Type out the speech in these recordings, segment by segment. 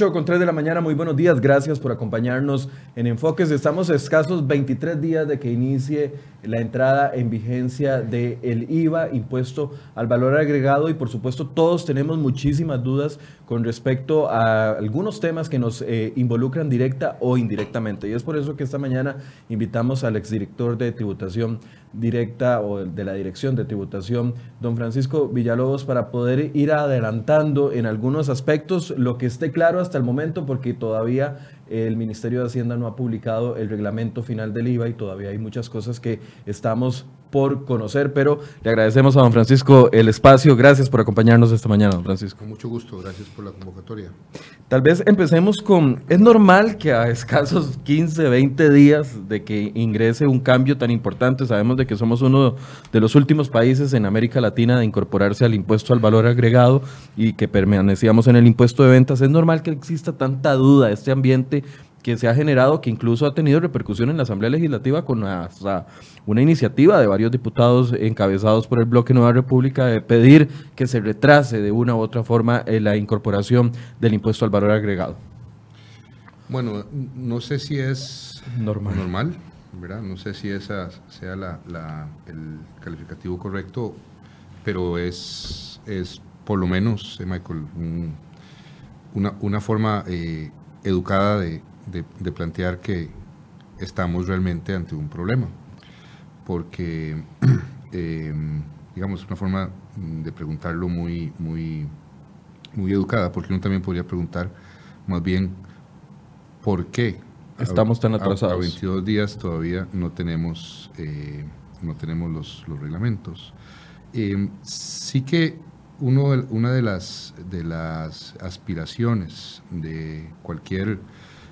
8 con 3 de la mañana, muy buenos días, gracias por acompañarnos en Enfoques. Estamos escasos 23 días de que inicie la entrada en vigencia del IVA, impuesto al valor agregado, y por supuesto todos tenemos muchísimas dudas con respecto a algunos temas que nos eh, involucran directa o indirectamente. Y es por eso que esta mañana invitamos al exdirector de tributación directa o de la Dirección de Tributación, don Francisco Villalobos, para poder ir adelantando en algunos aspectos lo que esté claro hasta el momento, porque todavía el Ministerio de Hacienda no ha publicado el reglamento final del IVA y todavía hay muchas cosas que estamos por conocer, pero le agradecemos a don Francisco el espacio. Gracias por acompañarnos esta mañana, don Francisco. Con mucho gusto, gracias por la convocatoria. Tal vez empecemos con, es normal que a escasos 15, 20 días de que ingrese un cambio tan importante, sabemos de que somos uno de los últimos países en América Latina de incorporarse al impuesto al valor agregado y que permanecíamos en el impuesto de ventas, es normal que exista tanta duda, este ambiente que se ha generado, que incluso ha tenido repercusión en la Asamblea Legislativa con hasta una iniciativa de varios diputados encabezados por el Bloque Nueva República de pedir que se retrase de una u otra forma eh, la incorporación del impuesto al valor agregado. Bueno, no sé si es normal, normal ¿verdad? No sé si esa sea el calificativo correcto, pero es, es por lo menos, eh, Michael, una, una forma eh, educada de, de, plantear que estamos realmente ante un problema, porque, eh, digamos, una forma de preguntarlo muy, muy, muy educada, porque uno también podría preguntar más bien, ¿por qué? Estamos tan atrasados. A, 22 días todavía no tenemos, eh, no tenemos los, los reglamentos. Eh, sí que uno, una de las, de las aspiraciones de cualquier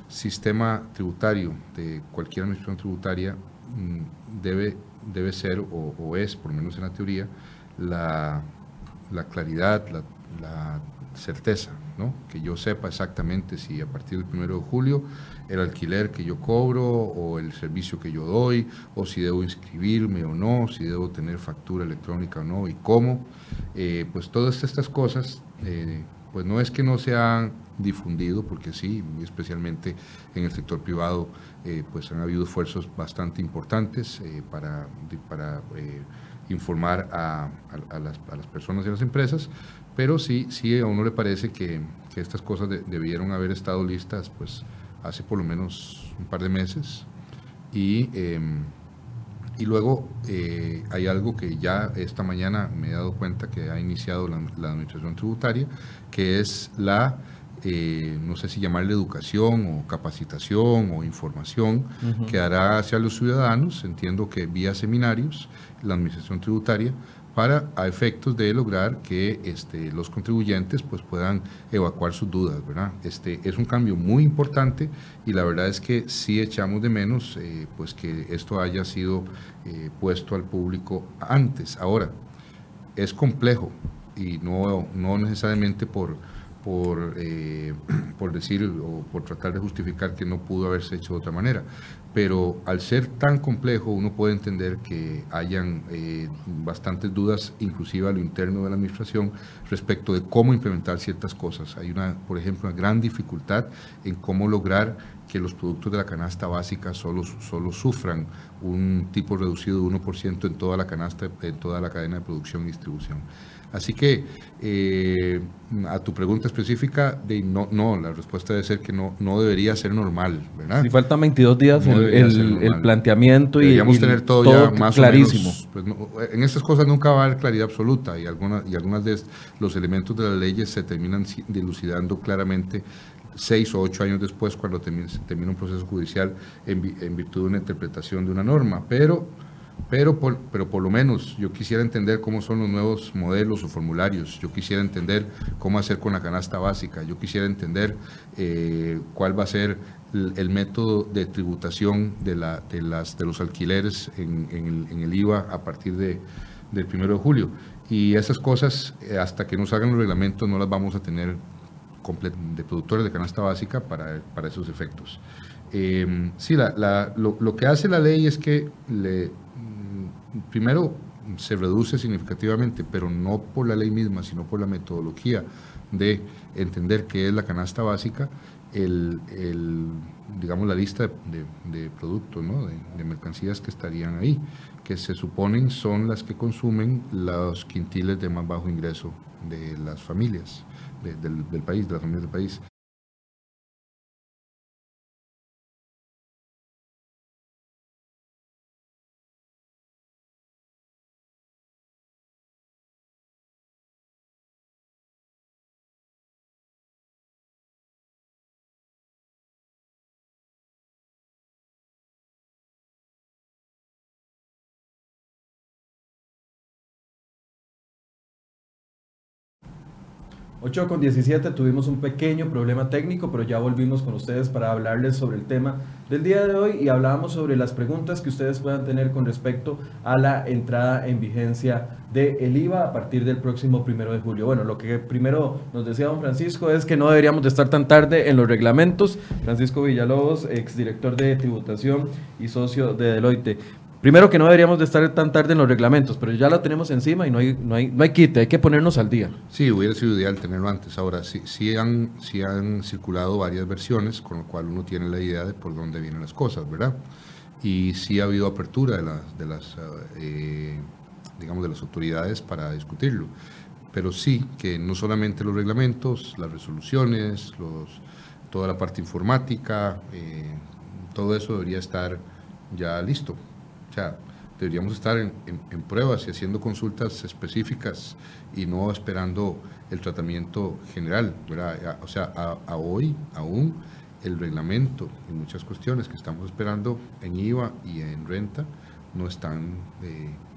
sistema tributario de cualquier administración tributaria mm, debe, debe ser o, es, por lo menos en la teoría, la, claridad, la, certeza, ¿no? que yo sepa exactamente si a partir del 1 de julio el alquiler que yo cobro o el servicio que yo doy, o si debo inscribirme o no, si debo tener factura electrónica o no y cómo. Eh, pues todas estas cosas, eh, pues no es que no sean difundido, porque sí, especialmente en el sector privado, eh, pues han habido esfuerzos bastante importantes eh, para, para eh, informar a, las, personas y a las empresas, pero sí, sí a uno le parece que, estas cosas debieron haber estado listas pues hace por lo menos un par de meses y, em, y luego hay algo que ya esta mañana me he dado cuenta que ha iniciado la, la administración tributaria, que es la eh, no sé si llamarle educación o capacitación o información que hará hacia los ciudadanos, entiendo que vía seminarios, la administración tributaria, para a efectos de lograr que este, los contribuyentes pues, puedan evacuar sus dudas. Este, es un cambio muy importante y la verdad es que sí echamos de menos eh, pues, que esto haya sido eh, puesto al público antes. Ahora, es complejo y no, no necesariamente por por, eh, por decir o por tratar de justificar que no pudo haberse hecho de otra manera. Pero al ser tan complejo, uno puede entender que hayan eh, bastantes dudas, inclusive a lo interno de la administración, respecto de cómo implementar ciertas cosas. Hay, una, por ejemplo, una gran dificultad en cómo lograr que los productos de la canasta básica solo, solo sufran un tipo reducido de 1% en toda la canasta, en toda la cadena de producción y distribución. Así que eh, a tu pregunta específica, de no, no, la respuesta debe ser que no, no debería ser normal, ¿verdad? Si faltan 22 días el, planteamiento y, y tener todo, ya más clarísimo. O menos, pues, en estas cosas nunca va a haber claridad absoluta y algunas y algunas de los elementos de las leyes se terminan dilucidando claramente seis o ocho años después cuando termina, termina un proceso judicial en, virtud de una interpretación de una norma, pero pero por, pero por lo menos yo quisiera entender cómo son los nuevos modelos o formularios, yo quisiera entender cómo hacer con la canasta básica, yo quisiera entender eh, cuál va a ser el, método de tributación de, la, de, las, de los alquileres en, el, IVA a partir de, del 1 de julio. Y esas cosas, eh, hasta que nos hagan los reglamentos, no las vamos a tener de productores de canasta básica para, para esos efectos. Eh, sí, la, lo, lo, que hace la ley es que le, primero se reduce significativamente, pero no por la ley misma, sino por la metodología de entender qué es la canasta básica, el, digamos, la lista de, productos, ¿no? de, mercancías que estarían ahí, que se suponen son las que consumen los quintiles de más bajo ingreso de las familias del, del país, de las familias del país. 8 con 17 tuvimos un pequeño problema técnico, pero ya volvimos con ustedes para hablarles sobre el tema del día de hoy y hablábamos sobre las preguntas que ustedes puedan tener con respecto a la entrada en vigencia del el IVA a partir del próximo primero de julio. Bueno, lo que primero nos decía don Francisco es que no deberíamos de estar tan tarde en los reglamentos. Francisco Villalobos, exdirector de tributación y socio de Deloitte. Primero que no deberíamos de estar tan tarde en los reglamentos, pero ya lo tenemos encima y no hay, no hay, no hay quite, hay que ponernos al día. Sí, hubiera sido ideal tenerlo antes. Ahora, sí, sí, han, sí han circulado varias versiones, con lo cual uno tiene la idea de por dónde vienen las cosas, ¿verdad? Y sí ha habido apertura de, las, de las, eh, digamos, de las autoridades para discutirlo. Pero sí que no solamente los reglamentos, las resoluciones, toda la parte informática, eh, todo eso debería estar ya listo deberíamos estar en, pruebas y haciendo consultas específicas y no esperando el tratamiento general. O sea, a, hoy aún el reglamento y muchas cuestiones que estamos esperando en IVA y en renta no están,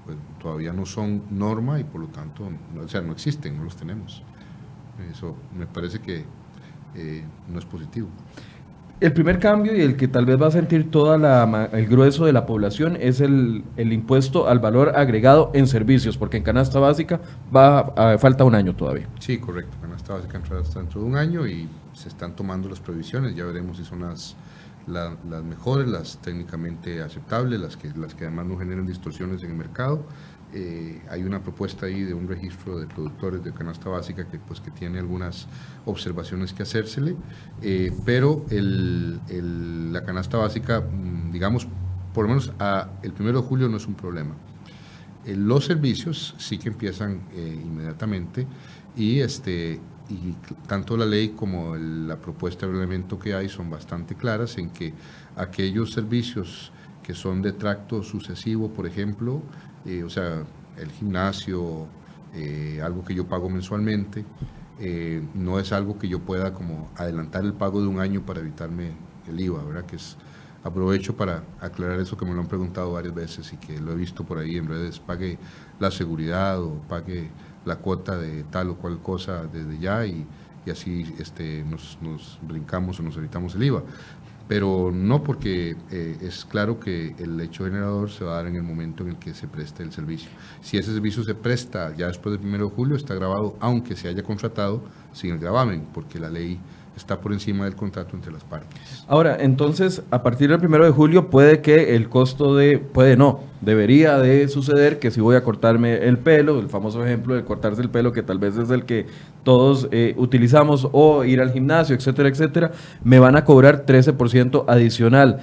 pues, todavía no son norma y por lo tanto, no, o sea, no existen, no los tenemos. Eso me parece que eh, no es positivo. El primer cambio y el que tal vez va a sentir todo el grueso de la población es el, impuesto al valor agregado en servicios, porque en canasta básica va a, falta un año todavía. Sí, correcto. Canasta básica entra dentro de un año y se están tomando las previsiones. Ya veremos si son las, las mejores, las técnicamente aceptables, las que, las que además no generan distorsiones en el mercado eh, hay una propuesta ahí de un registro de productores de canasta básica que, pues, que tiene algunas observaciones que hacérsele, eh, pero la canasta básica, mm, digamos, por lo menos el primero de julio no es un problema. Eh, los servicios sí que empiezan inmediatamente y, este, y tanto la ley como la propuesta de reglamento que hay son bastante claras en que aquellos servicios que son de tracto sucesivo, por ejemplo, eh, o sea, el gimnasio, eh, algo que yo pago mensualmente, eh, no es algo que yo pueda como adelantar el pago de un año para evitarme el IVA, ¿verdad? Que es, aprovecho para aclarar eso que me lo han preguntado varias veces y que lo he visto por ahí en redes, pague la seguridad o pague la cuota de tal o cual cosa desde ya y, y así este, nos, nos, brincamos o nos evitamos el IVA pero no porque eh, es claro que el hecho generador se va a dar en el momento en el que se preste el servicio. Si ese servicio se presta ya después del 1 de julio, está grabado, aunque se haya contratado sin el gravamen, porque la ley está por encima del contrato entre las partes. Ahora, entonces, a partir del primero de julio puede que el costo de, puede no, debería de suceder que si voy a cortarme el pelo, el famoso ejemplo de cortarse el pelo, que tal vez es el que todos eh, utilizamos, o ir al gimnasio, etcétera, etcétera, me van a cobrar 13% adicional.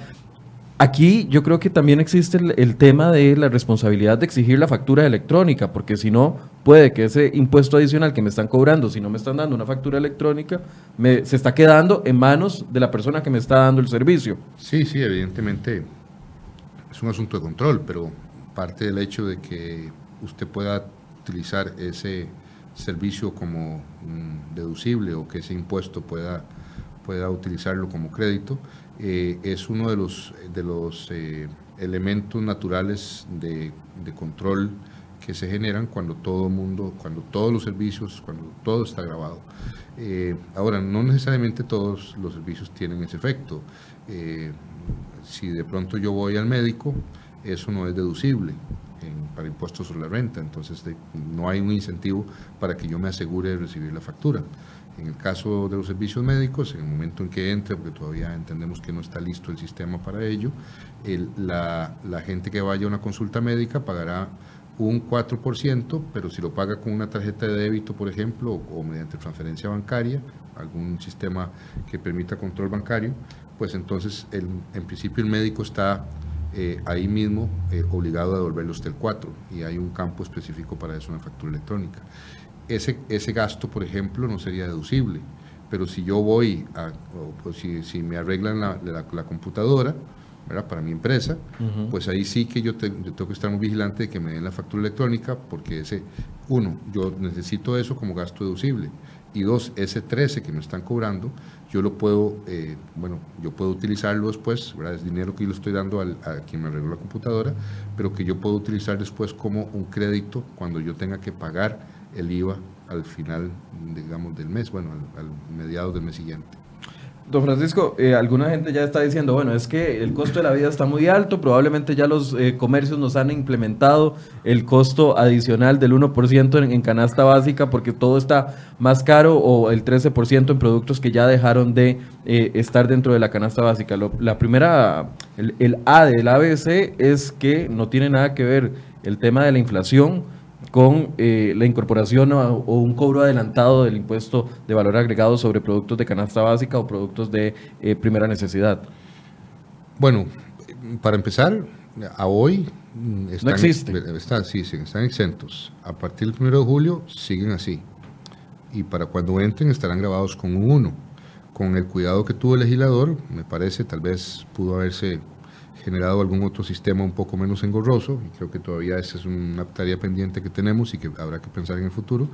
Aquí yo creo que también existe el, tema de la responsabilidad de exigir la factura electrónica, porque si no, puede que ese impuesto adicional que me están cobrando, si no me están dando una factura electrónica, me, se está quedando en manos de la persona que me está dando el servicio. Sí, sí, evidentemente es un asunto de control, pero parte del hecho de que usted pueda utilizar ese servicio como deducible o que ese impuesto pueda, pueda utilizarlo como crédito, eh, es uno de los, de los eh, elementos naturales de, control que se generan cuando todo el mundo, cuando todos los servicios, cuando todo está grabado. Eh, ahora, no necesariamente todos los servicios tienen ese efecto. si de pronto yo voy al médico, eso no es deducible para impuestos sobre la renta, entonces no hay un incentivo para que yo me asegure de recibir la factura. En el caso de los servicios médicos, en el momento en que entre, porque todavía entendemos que no está listo el sistema para ello, la, gente que vaya a una consulta médica pagará un 4%, pero si lo paga con una tarjeta de débito, por ejemplo, o, mediante transferencia bancaria, algún sistema que permita control bancario, pues entonces en principio el médico está eh, ahí mismo eh, obligado a devolverle usted el 4 y hay un campo específico para eso en la factura electrónica. Ese, ese gasto, por ejemplo, no sería deducible, pero si yo voy a, pues si, si, me arreglan la, la, computadora, para mi empresa, pues ahí sí que yo, yo, tengo que estar muy vigilante de que me den la factura electrónica, porque ese, uno, yo necesito eso como gasto deducible, y dos, ese 13 que me están cobrando, yo lo puedo, eh, bueno, yo puedo utilizarlo después, ¿verdad? es dinero que yo le estoy dando al, a quien me arregló la computadora, pero que yo puedo utilizar después como un crédito cuando yo tenga que pagar el IVA al final, digamos, del mes, bueno, al, al mediados del mes siguiente. Don Francisco, eh, alguna gente ya está diciendo, bueno, es que el costo de la vida está muy alto, probablemente ya los eh, comercios nos han implementado el costo adicional del 1% en, canasta básica porque todo está más caro o el 13% en productos que ya dejaron de eh, estar dentro de la canasta básica. la primera, el, el A del ABC es que no tiene nada que ver el tema de la inflación con eh, la incorporación o, un cobro adelantado del impuesto de valor agregado sobre productos de canasta básica o productos de eh, primera necesidad? Bueno, para empezar, a hoy están, no existe. Están, sí, están exentos. A partir del 1 de julio siguen así. Y para cuando entren estarán grabados con un 1. Con el cuidado que tuvo el legislador, me parece, tal vez pudo haberse generado algún otro sistema un poco menos engorroso, y creo que todavía esa es una tarea pendiente que tenemos y que habrá que pensar en el futuro,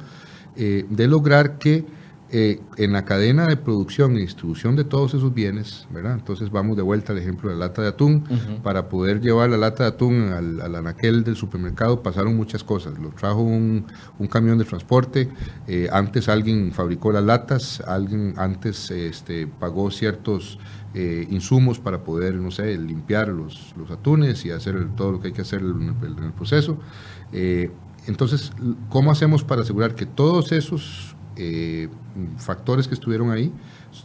eh, de lograr que eh, en la cadena de producción y distribución de todos esos bienes, ¿verdad? Entonces vamos de vuelta al ejemplo de la lata de atún, para poder llevar la lata de atún al, al, anaquel del supermercado pasaron muchas cosas, lo trajo un, un camión de transporte, eh, antes alguien fabricó las latas, alguien antes este, pagó ciertos eh, insumos para poder, no sé, limpiar los, los atunes y hacer todo lo que hay que hacer en el, proceso. Eh, entonces, ¿cómo hacemos para asegurar que todos esos eh, factores que estuvieron ahí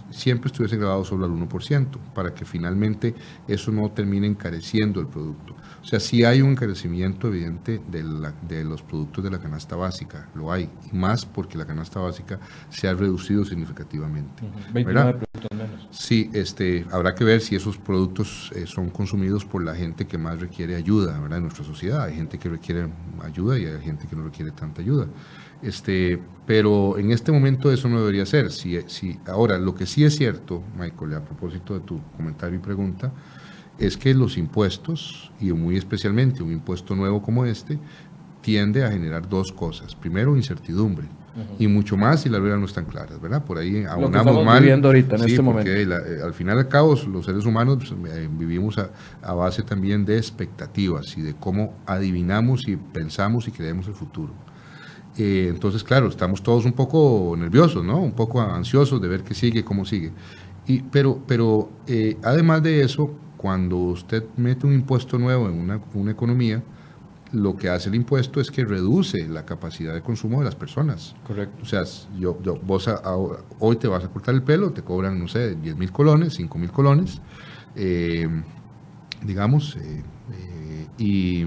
siempre estuviesen grabados solo al 1%, para que finalmente eso no termine encareciendo el producto? O sea, sí hay un encarecimiento evidente de, de, los productos de la canasta básica, lo hay, y más porque la canasta básica se ha reducido significativamente. 29 productos menos. Sí, este, habrá que ver si esos productos eh, son consumidos por la gente que más requiere ayuda ¿verdad? en nuestra sociedad. Hay gente que requiere ayuda y hay gente que no requiere tanta ayuda. Este, pero en este momento eso no debería ser. Si, si, ahora, lo que sí es cierto, Michael, a propósito de tu comentario y pregunta, es que los impuestos, y muy especialmente un impuesto nuevo como este, tiende a generar dos cosas. Primero, incertidumbre. Y mucho más si las reglas no están claras, ¿verdad? Por ahí aunamos mal. viviendo ahorita en este momento. Eh, al final al cabo, los seres humanos pues, eh, vivimos a, base también de expectativas y de cómo adivinamos y pensamos y creemos el futuro. Eh, entonces, claro, estamos todos un poco nerviosos, ¿no? Un poco ansiosos de ver qué sigue, cómo sigue. Y, pero pero además de eso, cuando usted mete un impuesto nuevo en una, una, economía, lo que hace el impuesto es que reduce la capacidad de consumo de las personas. Correcto. O sea, yo, yo vos hoy te vas a cortar el pelo, te cobran, no sé, 10 mil colones, 5 mil colones, eh, digamos, eh, eh, y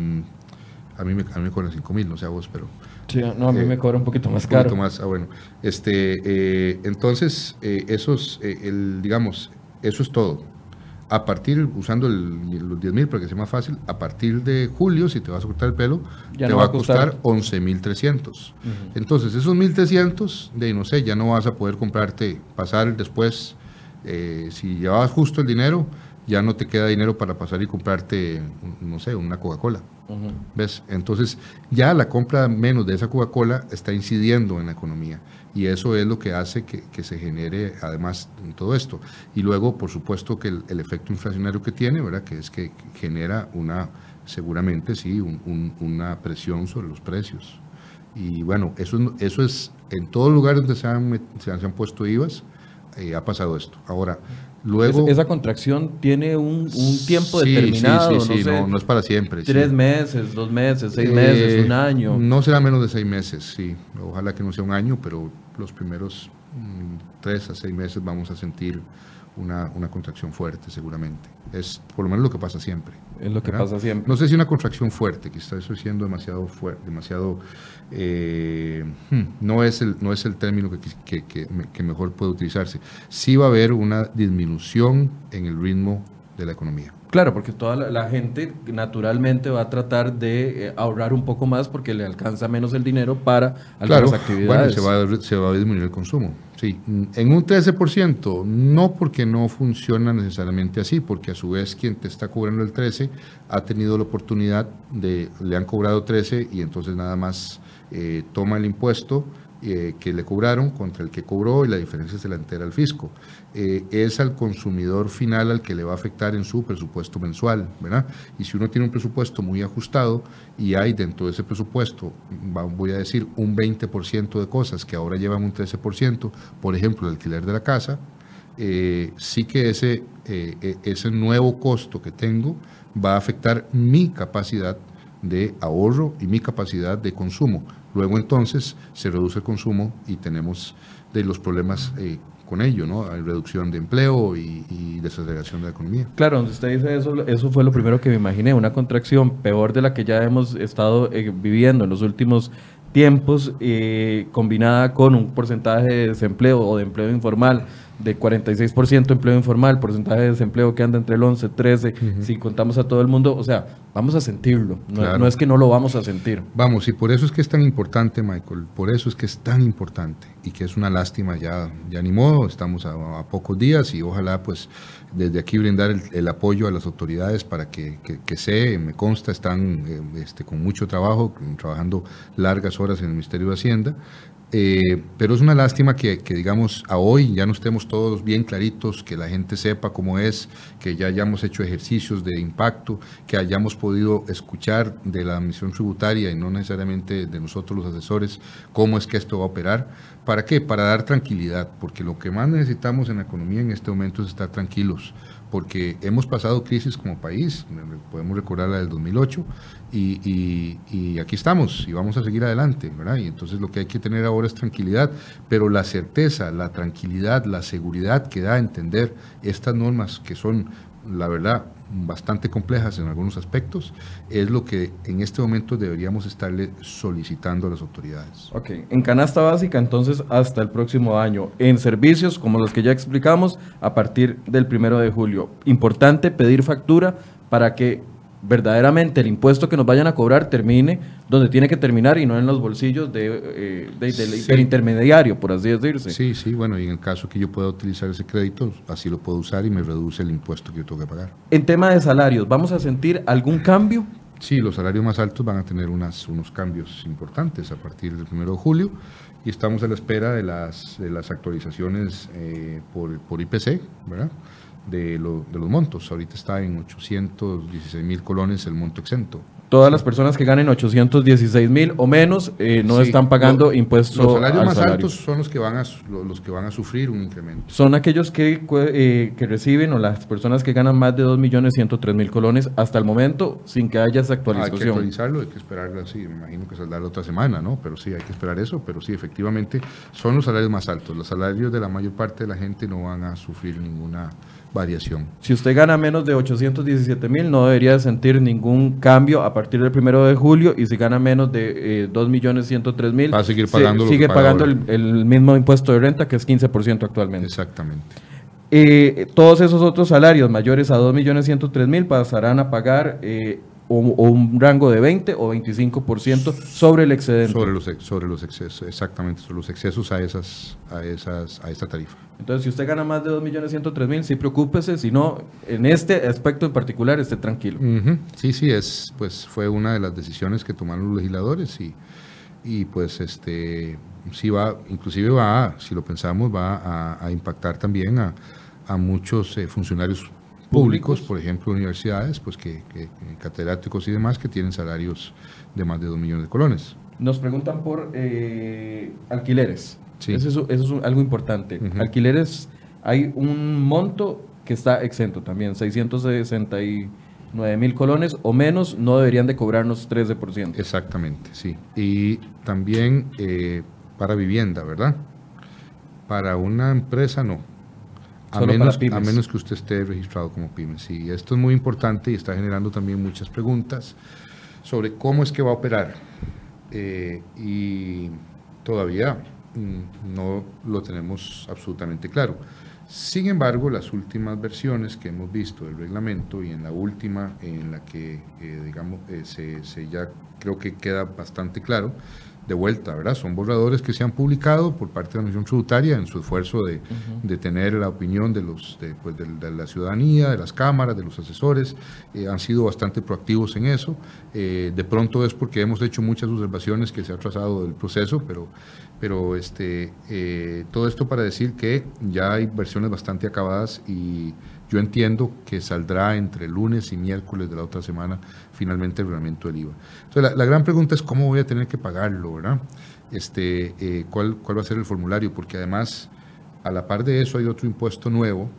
a mí, me, a mí me cobran 5 mil, no sé a vos, pero... Sí, no, a mí me cobra un poquito más caro. Un poquito más, ah, bueno. Este, entonces, esos, el, digamos, eso es todo a partir, usando los 10 mil para que sea más fácil, a partir de julio, si te vas a cortar el pelo, te va, a costar 11.300. Entonces, esos 1.300, de no sé, ya no vas a poder comprarte, pasar después, eh, si llevabas justo el dinero, ya no te queda dinero para pasar y comprarte, no sé, una Coca-Cola. ¿Ves? Entonces, ya la compra menos de esa Coca-Cola está incidiendo en la economía y eso es lo que hace que, se genere además todo esto. Y luego, por supuesto, que el, efecto inflacionario que tiene, ¿verdad? que es que genera una, seguramente sí, una presión sobre los precios. Y bueno, eso, eso es en todo lugar donde se han, se han, puesto IVAs, eh, ha pasado esto. Ahora, luego... esa contracción tiene un, tiempo determinado. Sí, sí, sí, no, no, es para siempre. Tres meses, dos meses, seis meses, un año. No será menos de seis meses, sí. Ojalá que no sea un año, pero los primeros mm, tres a seis meses vamos a sentir una, una contracción fuerte seguramente. Es por lo menos lo que pasa siempre. Es lo que pasa siempre. No sé si una contracción fuerte, quizás estoy siendo demasiado fuerte, demasiado... Eh, hmm, no, es el, no es el término que, que, que, mejor puede utilizarse. Sí va a haber una disminución en el ritmo de la economía. Claro, porque toda la, gente naturalmente va a tratar de eh, ahorrar un poco más porque le alcanza menos el dinero para algunas actividades. Bueno, se va, se va a disminuir el consumo. Sí, en un 13%, no porque no funciona necesariamente así, porque a su vez quien te está cobrando el 13 ha tenido la oportunidad de, le han cobrado 13 y entonces nada más eh, toma el impuesto eh, que le cobraron contra el que cobró y la diferencia se la entera al fisco. Eh, es al consumidor final al que le va a afectar en su presupuesto mensual, ¿verdad? Y si uno tiene un presupuesto muy ajustado y hay dentro de ese presupuesto, voy a decir, un 20% de cosas que ahora llevan un 13%, por ejemplo, el alquiler de la casa, eh, sí que ese, e, ese nuevo costo que tengo va a afectar mi capacidad de ahorro y mi capacidad de consumo. Luego entonces se reduce el consumo y tenemos de los problemas eh, con ello, ¿no? Hay reducción de empleo y, y, de la economía. Claro, usted dice eso, eso fue lo primero que me imaginé, una contracción peor de la que ya hemos estado eh, viviendo en los últimos tiempos, eh, combinada con un porcentaje de desempleo o de empleo informal de 46% empleo informal, porcentaje de desempleo que anda entre el 11, 13, si contamos a todo el mundo, o sea, vamos a sentirlo, no, es que no lo vamos a sentir. Vamos, y por eso es que es tan importante, Michael, por eso es que es tan importante y que es una lástima ya, ya ni modo, estamos a, pocos días y ojalá pues desde aquí brindar el, apoyo a las autoridades para que, que, sé, me consta, están eh, este, con mucho trabajo, trabajando largas horas en el Ministerio de Hacienda, eh, pero es una lástima que, digamos, a hoy ya no estemos todos bien claritos, que la gente sepa cómo es, que ya hayamos hecho ejercicios de impacto, que hayamos podido escuchar de la misión tributaria y no necesariamente de nosotros los asesores cómo es que esto va a operar. ¿Para qué? Para dar tranquilidad, porque lo que más necesitamos en la economía en este momento es estar tranquilos porque hemos pasado crisis como país, podemos recordar la del 2008, y, y, aquí estamos y vamos a seguir adelante, ¿verdad? Y entonces lo que hay que tener ahora es tranquilidad, pero la certeza, la tranquilidad, la seguridad que da a entender estas normas que son, la verdad, bastante complejas en algunos aspectos, es lo que en este momento deberíamos estarle solicitando a las autoridades. Ok, en canasta básica entonces hasta el próximo año, en servicios como los que ya explicamos a partir del primero de julio. Importante pedir factura para que verdaderamente el impuesto que nos vayan a cobrar termine donde tiene que terminar y no en los bolsillos de, eh, del intermediario, por así decirse. Sí, sí, bueno, y en el caso que yo pueda utilizar ese crédito, así lo puedo usar y me reduce el impuesto que yo tengo que pagar. En tema de salarios, ¿vamos a sentir algún cambio? Sí, los salarios más altos van a tener unas, unos cambios importantes a partir del 1 de julio y estamos a la espera de las, de las actualizaciones eh, por, por IPC, ¿verdad? De, lo, de los montos. Ahorita está en 816 mil colones el monto exento. Todas las personas que ganen 816 mil o menos eh, no están pagando impuestos. Los salarios más altos son los que, van a, los que van a sufrir un incremento. Son aquellos que, eh, que reciben o las personas que ganan más de 2 millones 103 mil colones hasta el momento sin que haya esa actualización. hay que actualizarlo, hay que esperarlo así. Me imagino que saldrá la otra semana, ¿no? Pero sí, hay que esperar eso. Pero sí, efectivamente, son los salarios más altos. Los salarios de la mayor parte de la gente no van a sufrir ninguna variación. Si usted gana menos de 817 mil, no debería sentir ningún cambio a partir del primero de julio. Y si gana menos de eh, 2 millones 103 mil, va a seguir pagando, sigue pagando el, mismo impuesto de renta, que es 15% actualmente. Exactamente. Eh, todos esos otros salarios mayores a 2 millones 103 mil pasarán a pagar eh, o, un rango de 20 o 25% sobre el excedente. Sobre los, sobre los excesos, exactamente, sobre los excesos a, esas, a, esas, a esta tarifa. Entonces, si usted gana más de 2.103.000, sí preocúpese, si no, en este aspecto en particular, esté tranquilo. Sí, sí, es, pues fue una de las decisiones que tomaron los legisladores y, y pues este sí va, inclusive va, si lo pensamos, va a, impactar también a, a muchos eh, funcionarios públicos, por ejemplo, universidades, pues que, catedráticos y demás que tienen salarios de más de 2 millones de colones. Nos preguntan por eh, alquileres. Eso, es algo importante. Alquileres, hay un monto que está exento también, 669 mil colones o menos no deberían de cobrarnos 13%. Exactamente, sí. Y también eh, para vivienda, ¿verdad? Para una empresa no A menos, a menos que usted esté registrado como pyme. Sí, esto es muy importante y está generando también muchas preguntas sobre cómo es que va a operar. Eh, y todavía mm, no lo tenemos absolutamente claro. Sin embargo, las últimas versiones que hemos visto del reglamento y en la última en la que, eh, digamos, eh, se, ya creo que queda bastante claro, de vuelta, ¿verdad? Son borradores que se han publicado por parte de la Misión Tributaria en su esfuerzo de, de tener la opinión de, los, de, pues, de, la ciudadanía, de las cámaras, de los asesores. Eh, han sido bastante proactivos en eso. de pronto es porque hemos hecho muchas observaciones que se ha trazado del proceso, pero pero este, eh, todo esto para decir que ya hay versiones bastante acabadas y yo entiendo que saldrá entre lunes y miércoles de la otra semana finalmente el reglamento del IVA. Entonces la, gran pregunta es cómo voy a tener que pagarlo, ¿verdad? Este, eh, ¿cuál, ¿Cuál va a ser el formulario? Porque además, a la par de eso hay otro impuesto nuevo,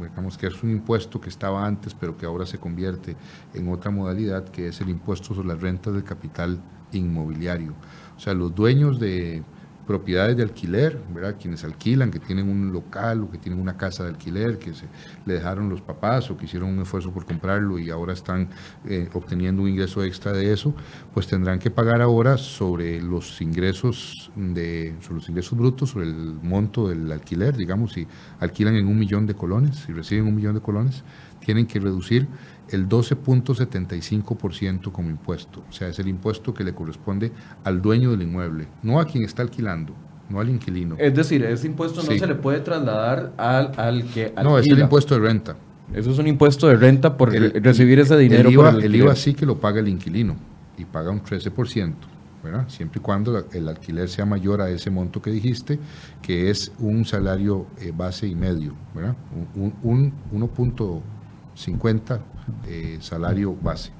digamos que es un impuesto que estaba antes, pero que ahora se convierte en otra modalidad, que es el impuesto sobre las rentas del capital inmobiliario. O sea, los dueños de propiedades de alquiler, ¿verdad? quienes alquilan, que tienen un local o que tienen una casa de alquiler, que se le dejaron los papás o que hicieron un esfuerzo por comprarlo y ahora están eh, obteniendo un ingreso extra de eso, pues tendrán que pagar ahora sobre los ingresos de, sobre los ingresos brutos, sobre el monto del alquiler, digamos, si alquilan en un millón de colones, si reciben un millón de colones, tienen que reducir el 12.75% como impuesto. O sea, es el impuesto que le corresponde al dueño del inmueble, no a quien está alquilando, no al inquilino. Es decir, ese impuesto no se le puede trasladar al, al que alquila. No, es el impuesto de renta. Eso es un impuesto de renta por recibir ese dinero. El IVA, el, IVA sí que lo paga el inquilino y paga un 13%. ¿verdad? siempre y cuando el alquiler sea mayor a ese monto que dijiste, que es un salario eh, base y medio, ¿verdad? un, un 1.50 eh, salario base.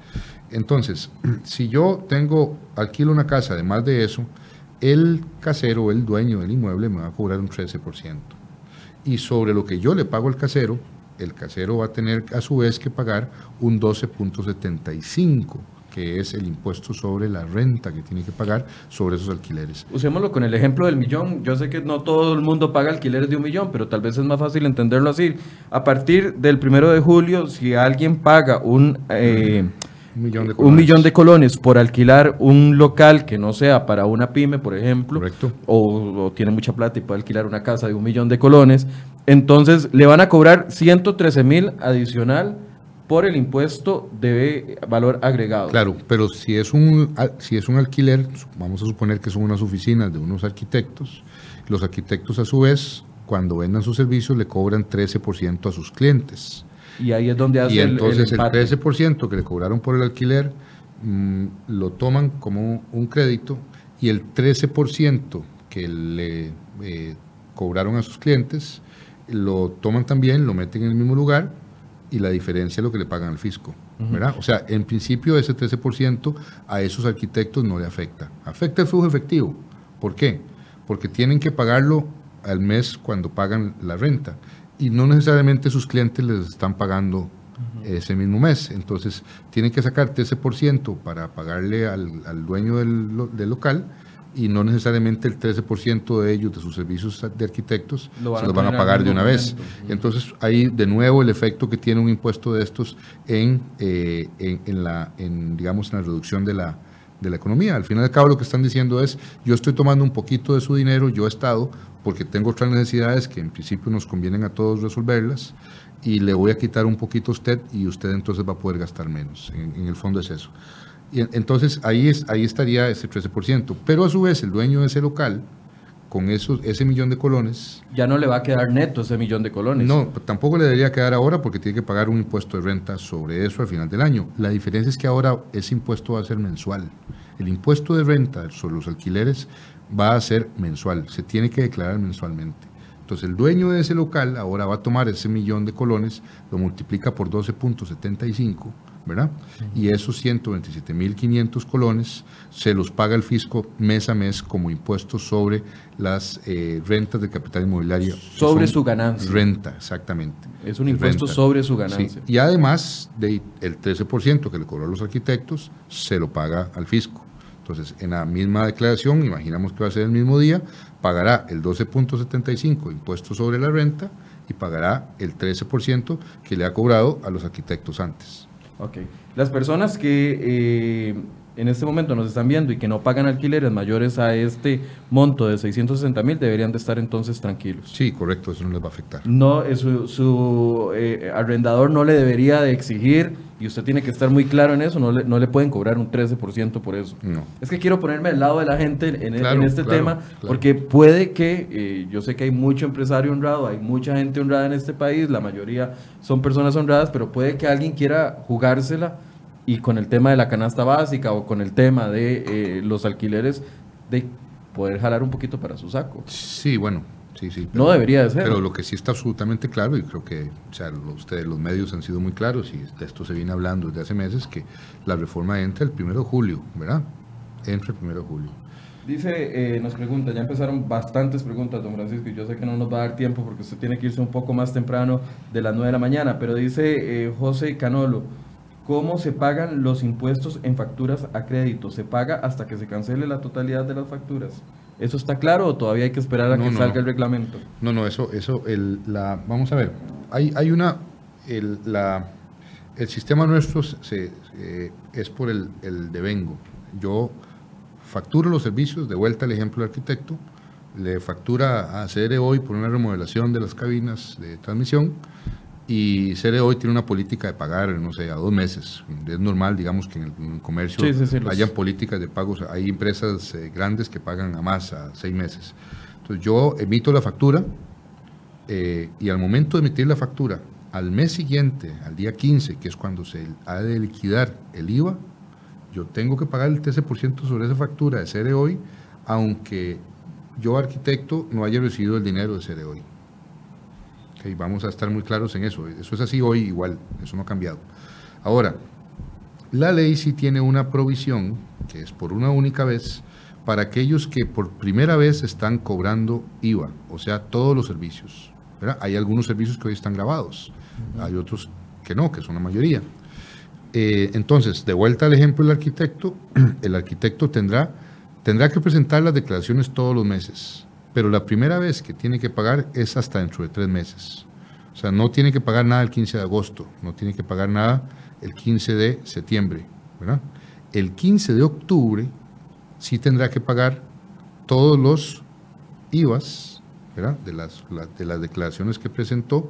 Entonces, si yo tengo, alquilo una casa de más de eso, el casero, el dueño del inmueble, me va a cobrar un 13%. Y sobre lo que yo le pago al casero, el casero va a tener a su vez que pagar un 12.75 que es el impuesto sobre la renta que tiene que pagar sobre esos alquileres. Usémoslo con el ejemplo del millón. Yo sé que no todo el mundo paga alquileres de un millón, pero tal vez es más fácil entenderlo así. A partir del primero de julio, si alguien paga un... Eh, un millón, un millón, de colones por alquilar un local que no sea para una pyme, por ejemplo, o, o, tiene mucha plata y puede alquilar una casa de un millón de colones, entonces le van a cobrar 113 mil adicional por el impuesto de valor agregado. Claro, pero si es un si es un alquiler, vamos a suponer que son unas oficinas de unos arquitectos, los arquitectos a su vez, cuando vendan sus servicios, le cobran 13% a sus clientes. Y ahí es donde hace Y entonces el, 13% que le cobraron por el alquiler mm, lo toman como un crédito y el 13% que le eh, cobraron a sus clientes lo toman también, lo meten en el mismo lugar y la diferencia es lo que le pagan al fisco. ¿verdad? O sea, en principio ese 13% a esos arquitectos no le afecta. Afecta el flujo efectivo. ¿Por qué? Porque tienen que pagarlo al mes cuando pagan la renta y no necesariamente sus clientes les están pagando ese mismo mes. Entonces, tienen que sacar 13% para pagarle al, al dueño del, del local y no necesariamente el 13% de ellos, de sus servicios de arquitectos, se los van a pagar de una vez. Entonces, hay de nuevo el efecto que tiene un impuesto de estos en, eh, en, la, en, digamos, en la reducción de la, de la economía. Al final y al cabo, lo que están diciendo es, yo estoy tomando un poquito de su dinero, yo he estado, porque tengo otras necesidades que en principio nos convienen a todos resolverlas, y le voy a quitar un poquito a usted y usted entonces va a poder gastar menos. en el fondo es eso. Y entonces ahí, es, ahí estaría ese 13%. Pero a su vez el dueño de ese local, con esos, ese millón de colones... Ya no le va a quedar neto ese millón de colones. No, tampoco le debería quedar ahora porque tiene que pagar un impuesto de renta sobre eso al final del año. La diferencia es que ahora ese impuesto va a ser mensual. El impuesto de renta sobre los alquileres va a ser mensual, se tiene que declarar mensualmente. Entonces el dueño de ese local ahora va a tomar ese millón de colones, lo multiplica por 12.75 ¿verdad? Y esos 127.500 colones se los paga el fisco mes a mes como impuestos sobre las eh, rentas de capital inmobiliario. Sobre su ganancia. Renta, exactamente. Es un impuesto sobre su ganancia. Y además del el 13% que le cobró a los arquitectos, se lo paga al fisco. Entonces, en la misma declaración, imaginamos que va a ser el mismo día, pagará el 12.75 impuesto sobre la renta y pagará el 13% que le ha cobrado a los arquitectos antes. Ok. Las personas que eh, en este momento nos están viendo y que no pagan alquileres mayores a este monto de 660 mil deberían de estar entonces tranquilos. Sí, correcto, eso no les va a afectar. No, su, su eh, arrendador no le debería de exigir, y usted tiene que estar muy claro en eso, no le, no le pueden cobrar un 13% por eso. No. Es que quiero ponerme al lado de la gente en, este claro, tema, claro. porque puede que, eh, yo sé que hay mucho empresario honrado, hay mucha gente honrada en este país, la mayoría son personas honradas, pero puede que alguien quiera jugársela y con el tema de la canasta básica o con el tema de eh, los alquileres, de poder jalar un poquito para su saco. Sí, bueno, sí, sí. No debería de ser. Pero lo que sí está absolutamente claro, y creo que o sea, ustedes, los medios han sido muy claros, y de esto se viene hablando desde hace meses, que la reforma entra el primero de julio, ¿verdad? Entra el primero de julio. Dice, eh, nos pregunta, ya empezaron bastantes preguntas, don Francisco, y yo sé que no nos va a dar tiempo porque usted tiene que irse un poco más temprano de las 9 de la mañana, pero dice eh, José Canolo, ¿cómo se pagan los impuestos en facturas a crédito? ¿Se paga hasta que se cancele la totalidad de las facturas? ¿Eso está claro o todavía hay que esperar a No, que no, salga no. el reglamento? No, no, eso, eso, el, la, vamos a ver, hay, hay una, el, la, el sistema nuestro se, eh, es por el, el devengo. Yo facturo los servicios, de vuelta al ejemplo del arquitecto, le factura a CR hoy por una remodelación de las cabinas de transmisión y CR hoy tiene una política de pagar, no sé, a dos meses. Es normal, digamos, que en el, comercio Sí, sí, sí, los- hayan políticas de pagos. Hay empresas eh, grandes que pagan a más, a seis meses. Entonces yo emito la factura eh, y al momento de emitir la factura, al mes siguiente, al día 15, que es cuando se ha de liquidar el IVA, yo tengo que pagar el 13% sobre esa factura de CR hoy, aunque yo, arquitecto, no haya recibido el dinero de CR hoy. Vamos a estar muy claros en eso. Eso es así hoy igual, eso no ha cambiado. Ahora, la ley sí tiene una provisión, que es por una única vez, para aquellos que por primera vez están cobrando IVA, o sea, todos los servicios. ¿verdad? Hay algunos servicios que hoy están grabados, hay otros que no, que son la mayoría. Eh, entonces, de vuelta al ejemplo del arquitecto, el arquitecto tendrá, tendrá que presentar las declaraciones todos los meses, pero la primera vez que tiene que pagar es hasta dentro de tres meses. O sea, no tiene que pagar nada el 15 de agosto, no tiene que pagar nada el 15 de septiembre, ¿verdad? El 15 de octubre sí tendrá que pagar todos los IVAs. De las, la- de las declaraciones que presentó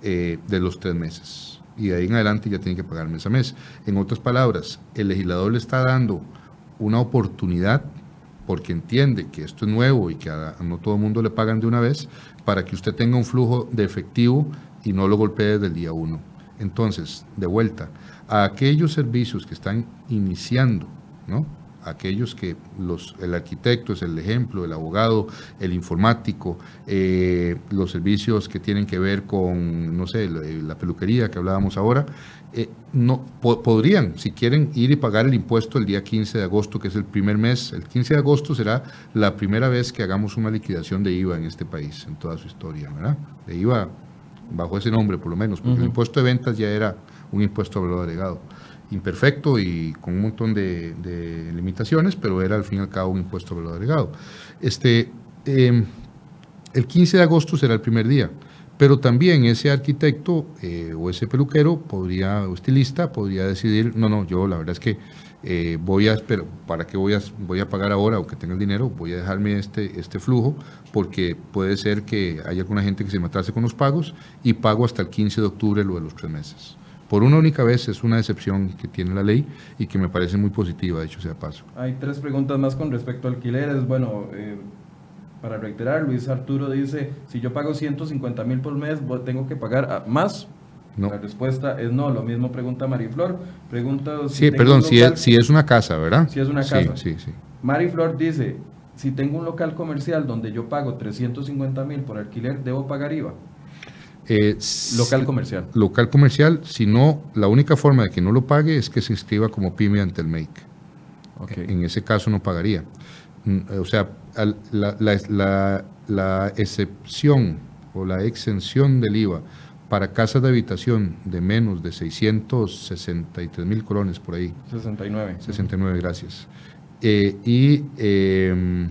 eh, de los tres meses. Y de ahí en adelante ya tiene que pagar mes a mes. En otras palabras, el legislador le está dando una oportunidad porque entiende que esto es nuevo y que no todo el mundo le pagan de una vez, para que usted tenga un flujo de efectivo y no lo golpee desde el día uno. Entonces, de vuelta, a aquellos servicios que están iniciando, ¿no? aquellos que los, el arquitecto es el ejemplo, el abogado, el informático, eh, los servicios que tienen que ver con, no sé, la peluquería que hablábamos ahora, eh, no, po- podrían, si quieren, ir y pagar el impuesto el día 15 de agosto, que es el primer mes. El 15 de agosto será la primera vez que hagamos una liquidación de IVA en este país, en toda su historia, ¿verdad? De IVA bajo ese nombre, por lo menos, porque el impuesto de ventas ya era un impuesto a valor agregado imperfecto y con un montón de, de limitaciones, pero era al fin y al cabo un impuesto a valor agregado. Este, eh, el 15 de agosto será el primer día, pero también ese arquitecto eh, o ese peluquero podría, o estilista, podría decidir, no, no, yo la verdad es que eh, voy a esperar, ¿para qué voy a, voy a pagar ahora o que tenga el dinero? Voy a dejarme este, este flujo porque puede ser que haya alguna gente que se me atrase con los pagos y pago hasta el 15 de octubre lo de los tres meses. Por una única vez es una excepción que tiene la ley y que me parece muy positiva, de hecho sea paso. Hay tres preguntas más con respecto a alquileres. Bueno, eh, para reiterar, Luis Arturo dice, si yo pago 150 mil por mes, ¿vo- ¿tengo que pagar más? No. La respuesta es no. Lo mismo pregunta Mariflor. Pregunta si Sí, perdón, si es, si es una casa, ¿verdad? Si es una casa. Sí, sí. Mariflor dice, si tengo un local comercial donde yo pago 350 mil por alquiler, ¿debo pagar IVA? Eh, Local comercial. Local comercial, si no, la única forma de que no lo pague es que se inscriba como pyme ante el MEIC. Ok. En ese caso no pagaría. Mm, O sea, la, la- la- la excepción o la exención del IVA para casas de habitación de menos de 663 mil colones por ahí, 69. 69, gracias. Eh, y, eh,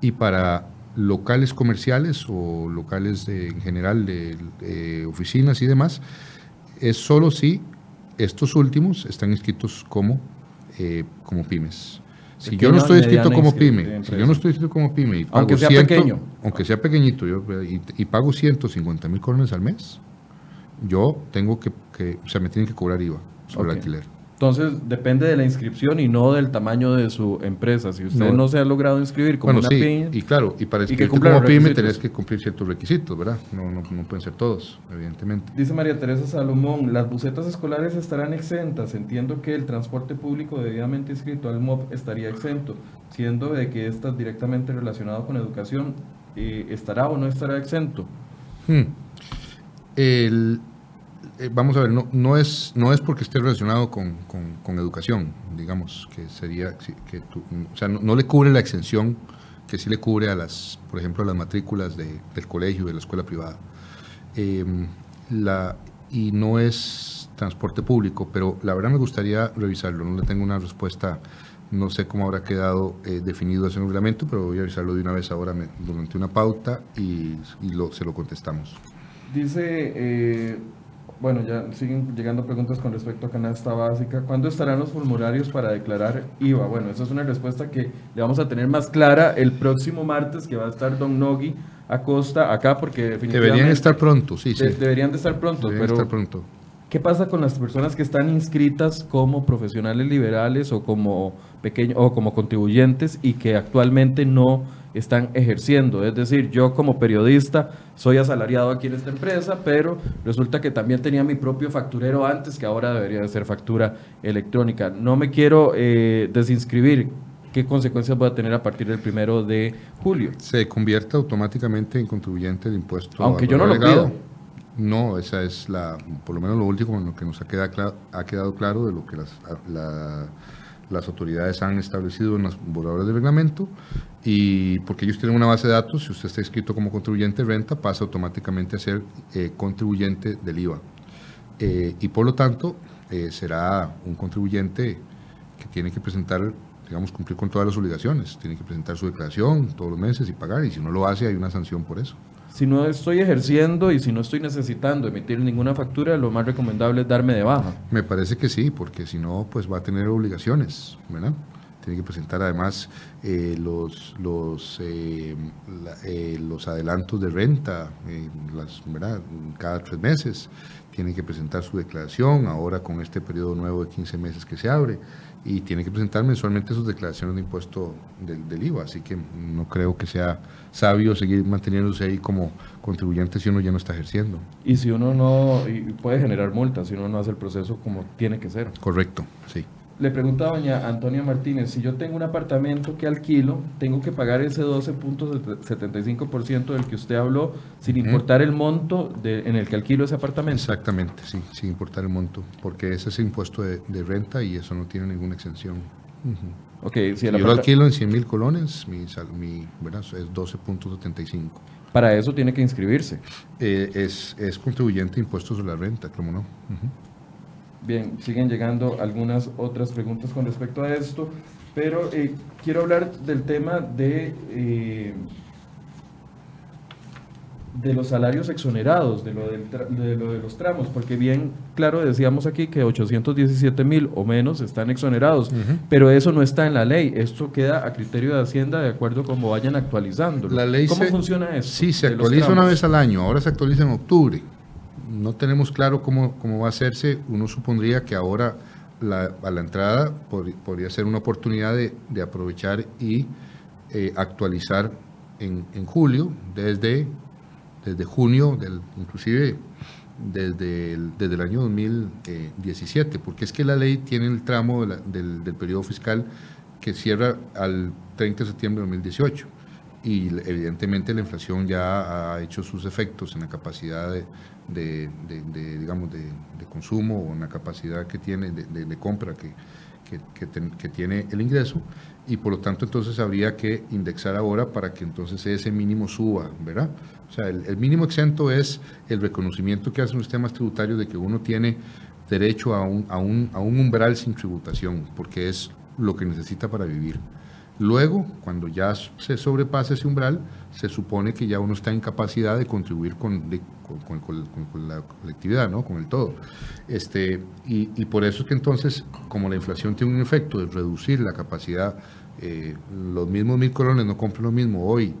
y para locales comerciales o locales en general de oficinas y demás, es solo si estos últimos están inscritos como, como pymes. Si yo no estoy inscrito como pyme, si yo no estoy inscrito como pyme y pago aunque sea pequeño, aunque sea pequeñito, yo, y, pago 150 mil colones al mes, yo tengo que, que, o sea, me tienen que cobrar IVA sobre el alquiler. Entonces, depende de la inscripción y no del tamaño de su empresa. Si usted no, se ha logrado inscribir como una pyme... Y claro, y para inscribirte como pyme tenés que cumplir ciertos requisitos, ¿verdad? No, no, no, pueden ser todos, evidentemente. Dice María Teresa Salomón, las bucetas escolares estarán exentas. Entiendo que el transporte público debidamente inscrito al MOP estaría exento, siendo de que está directamente relacionado con educación, eh, ¿estará o no estará exento? Hmm. El, eh, vamos a ver, no, no, es, no es porque esté relacionado con, con, educación, digamos, que sería, que o sea, no, le cubre la exención que sí le cubre a las, por ejemplo, a las matrículas de, del colegio, de la escuela privada. Em, la, y no es transporte público, pero la verdad me gustaría revisarlo, no le tengo una respuesta, no sé cómo habrá quedado eh, definido ese reglamento, pero voy a revisarlo de una vez ahora durante una pauta y, y lo, se lo contestamos. Dice... Bueno, ya siguen llegando preguntas con respecto a canasta básica. ¿Cuándo estarán los formularios para declarar IVA? Bueno, esa es una respuesta que le vamos a tener más clara el próximo martes, que va a estar Don Nogui Acosta acá, porque definitivamente... Deberían estar pronto, sí, sí. deberían de estar pronto, deberían pero... estar pronto. ¿Qué pasa con las personas que están inscritas como profesionales liberales o como pequeños o como contribuyentes y que actualmente no están ejerciendo. Es decir, yo como periodista soy asalariado aquí en esta empresa, pero resulta que también tenía mi propio facturero antes, que ahora debería de ser factura electrónica. No me quiero eh, desinscribir. ¿Qué consecuencias voy a tener a partir del primero de julio? Se convierte automáticamente en contribuyente de impuesto. Aunque yo no lo pido. No, esa es la, por lo menos lo último en lo que nos ha quedado, ha quedado claro de lo que las, la, las autoridades han establecido en los borradores de reglamento. Y porque ellos tienen una base de datos, si usted está inscrito como contribuyente de renta, pasa automáticamente a ser eh, contribuyente del IVA. Eh, y por lo tanto, eh, será un contribuyente que tiene que presentar, digamos, cumplir con todas las obligaciones, tiene que presentar su declaración todos los meses y pagar, y si no lo hace hay una sanción por eso si no estoy ejerciendo y si no estoy necesitando emitir ninguna factura, lo más recomendable es darme de baja. Me parece que sí, porque si no, pues va a tener obligaciones, ¿verdad? Tiene que presentar además eh, los, los, eh, eh, los adelantos de renta las, ¿verdad? cada tres meses. Tiene que presentar su declaración, ahora con este periodo nuevo de 15 meses que se abre y tiene que presentar mensualmente sus declaraciones de impuesto del, del, IVA, así que no creo que sea sabio seguir manteniéndose ahí como contribuyente si uno ya no está ejerciendo. Y si uno no, y puede generar multas si uno no hace el proceso como tiene que ser. Correcto, sí. Le pregunta a doña Antonia Martínez, si yo tengo un apartamento que alquilo, tengo que pagar ese 12.75% del que usted habló, sin importar el monto de, en el que alquilo ese apartamento. Exactamente, sí, sin importar el monto, porque ese es impuesto de, renta y eso no tiene ninguna exención. okay, si, yo lo alquilo en 100 mil colones, mi, mi bueno, es 12.75. Para eso tiene que inscribirse. Eh, es, es contribuyente de impuestos de la renta, ¿cómo no? Bien, siguen llegando algunas otras preguntas con respecto a esto, pero eh, quiero hablar del tema de, eh, de los salarios exonerados, de lo, de lo de los tramos, porque bien claro decíamos aquí que 817 mil o menos están exonerados, pero eso no está en la ley, esto queda a criterio de Hacienda de acuerdo a cómo vayan actualizando. La ley ¿Cómo funciona eso? Sí, se actualiza una vez al año, ahora se actualiza en octubre no tenemos claro cómo, va a hacerse. Uno supondría que ahora a la entrada podría ser una oportunidad de, aprovechar y eh, actualizar en, julio, desde, desde junio, inclusive desde el, desde el año 2017, porque es que la ley tiene el tramo del, del periodo fiscal que cierra al 30 de septiembre de 2018 y evidentemente la inflación ya ha hecho sus efectos en la capacidad de, de, digamos, de, consumo o en la capacidad que tiene de, compra que, que, tiene el ingreso y por lo tanto entonces habría que indexar ahora para que entonces ese mínimo suba, ¿verdad? O sea, el, mínimo exento es el reconocimiento que hacen los sistemas tributarios de que uno tiene derecho a un, a un, a un umbral sin tributación, porque es lo que necesita para vivir. Luego, cuando ya se sobrepasa ese umbral, se supone que ya uno está en capacidad de contribuir con, la colectividad, ¿no? con el todo. Este, y, por eso es que entonces, como la inflación tiene un efecto de reducir la capacidad, eh, los mismos mil colones no compran lo mismo hoy